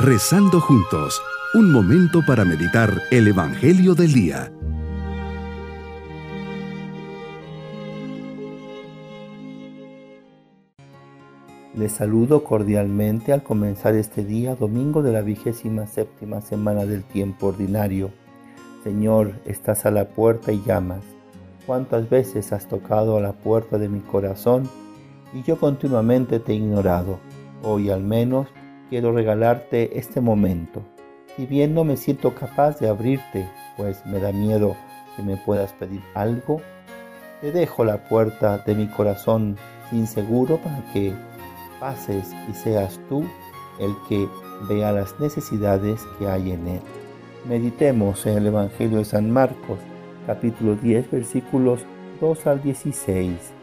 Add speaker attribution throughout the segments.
Speaker 1: Rezando juntos, un momento para meditar el Evangelio del Día.
Speaker 2: Les saludo cordialmente al comenzar este día, domingo de la vigésima séptima semana del tiempo ordinario. Señor, estás a la puerta y llamas. ¿Cuántas veces has tocado a la puerta de mi corazón y yo continuamente te he ignorado? Hoy al menos quiero regalarte este momento. Si bien no me siento capaz de abrirte, pues me da miedo que me puedas pedir algo, te dejo la puerta de mi corazón sin seguro para que pases y seas tú el que vea las necesidades que hay en él. Meditemos en el Evangelio de San Marcos, capítulo 10, versículos 2 al 16.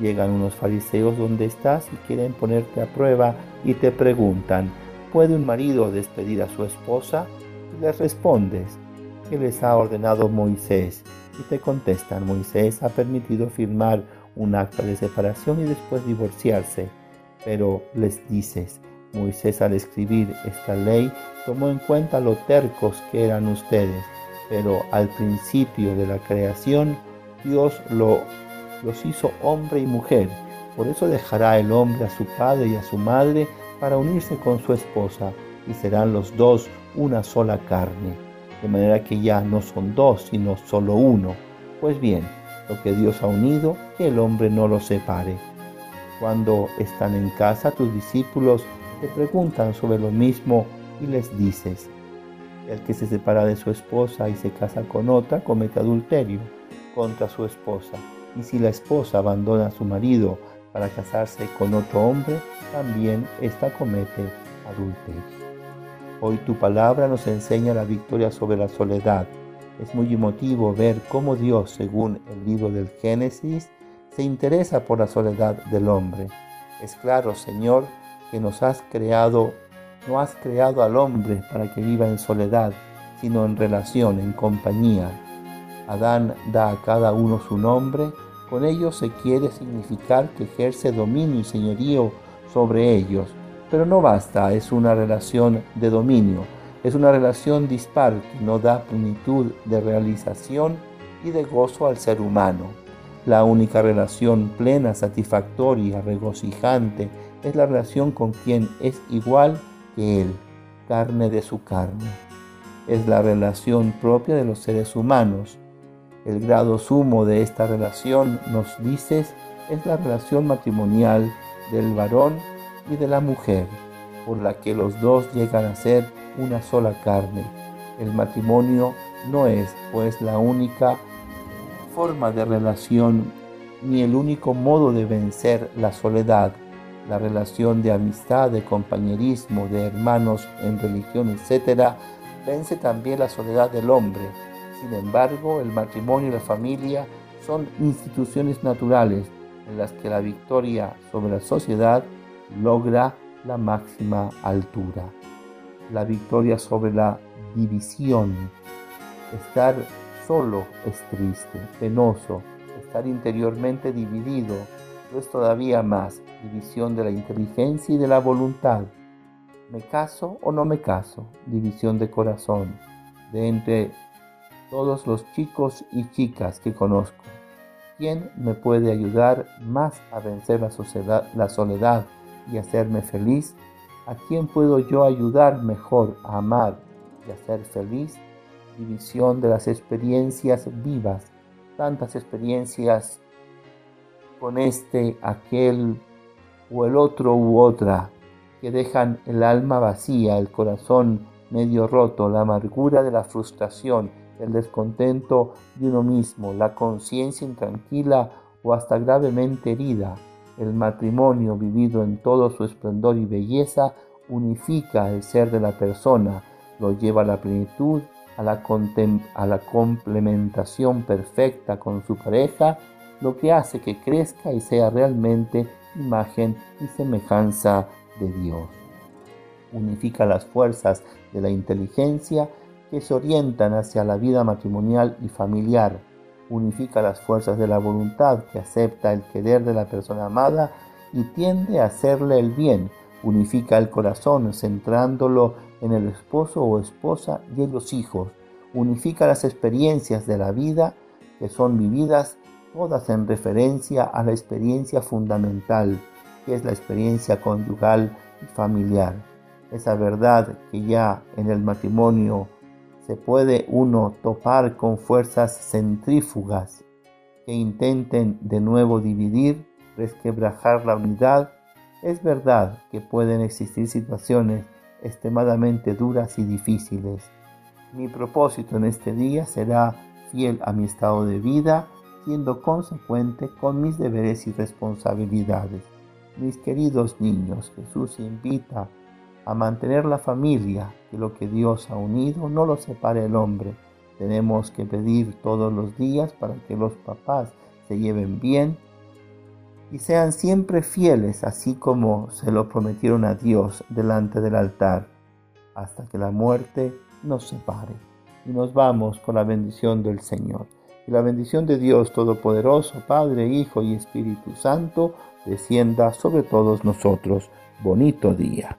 Speaker 2: Llegan unos fariseos donde estás y quieren ponerte a prueba y te preguntan, ¿puede un marido despedir a su esposa? Y les respondes, ¿qué les ha ordenado Moisés? Y te contestan, Moisés ha permitido firmar un acta de separación y después divorciarse pero les dices, Moisés al escribir esta ley tomó en cuenta lo tercos que eran ustedes, pero al principio de la creación Dios lo, los hizo hombre y mujer. Por eso dejará el hombre a su padre y a su madre para unirse con su esposa y serán los dos una sola carne. De manera que ya no son dos, sino solo uno. Pues bien, lo que Dios ha unido, que el hombre no lo separe. Cuando están en casa, tus discípulos te preguntan sobre lo mismo y les dices, el que se separa de su esposa y se casa con otra comete adulterio contra su esposa. Y si la esposa abandona a su marido para casarse con otro hombre, también ésta comete adulterio. Hoy tu palabra nos enseña la victoria sobre la soledad. Es muy emotivo ver cómo Dios, según el libro del Génesis, se interesa por la soledad del hombre. Es claro, Señor, que nos has creado, no has creado al hombre para que viva en soledad, sino en relación, en compañía. Adán da a cada uno su nombre, con ello se quiere significar que ejerce dominio y señorío sobre ellos. Pero no basta, es una relación de dominio, es una relación dispar que no da plenitud de realización y de gozo al ser humano. La única relación plena, satisfactoria, regocijante es la relación con quien es igual que Él, carne de su carne. Es la relación propia de los seres humanos. El grado sumo de esta relación, nos dices, es la relación matrimonial del varón y de la mujer, por la que los dos llegan a ser una sola carne. El matrimonio no es, pues, la única forma de relación ni el único modo de vencer la soledad. La relación de amistad, de compañerismo, de hermanos en religión, etc., vence también la soledad del hombre. Sin embargo, el matrimonio y la familia son instituciones naturales en las que la victoria sobre la sociedad logra la máxima altura. La victoria sobre la división, estar solo es triste, penoso, estar interiormente dividido, no es todavía más división de la inteligencia y de la voluntad. ¿Me caso o no me caso? División de corazón, de entre todos los chicos y chicas que conozco. ¿Quién me puede ayudar más a vencer la, soledad y hacerme feliz? ¿A quién puedo yo ayudar mejor a amar y a ser feliz? división de las experiencias vivas, tantas experiencias con este, aquel o el otro u otra, que dejan el alma vacía, el corazón medio roto, la amargura de la frustración, el descontento de uno mismo, la conciencia intranquila o hasta gravemente herida. El matrimonio vivido en todo su esplendor y belleza unifica el ser de la persona, lo lleva a la plenitud a la, a la complementación perfecta con su pareja, lo que hace que crezca y sea realmente imagen y semejanza de Dios. Unifica las fuerzas de la inteligencia que se orientan hacia la vida matrimonial y familiar. Unifica las fuerzas de la voluntad que acepta el querer de la persona amada y tiende a hacerle el bien, Unifica el corazón centrándolo en el esposo o esposa y en los hijos. Unifica las experiencias de la vida que son vividas todas en referencia a la experiencia fundamental, que es la experiencia conyugal y familiar. Esa verdad que ya en el matrimonio se puede uno topar con fuerzas centrífugas que intenten de nuevo dividir, resquebrajar la unidad, es verdad que pueden existir situaciones extremadamente duras y difíciles. Mi propósito en este día será fiel a mi estado de vida, siendo consecuente con mis deberes y responsabilidades. Mis queridos niños, Jesús invita a mantener la familia, que lo que Dios ha unido no lo separe el hombre. Tenemos que pedir todos los días para que los papás se lleven bien y sean siempre fieles, así como se lo prometieron a Dios delante del altar, hasta que la muerte nos separe. Y nos vamos con la bendición del Señor. Y la bendición de Dios Todopoderoso, Padre, Hijo y Espíritu Santo, descienda sobre todos nosotros. Bonito día.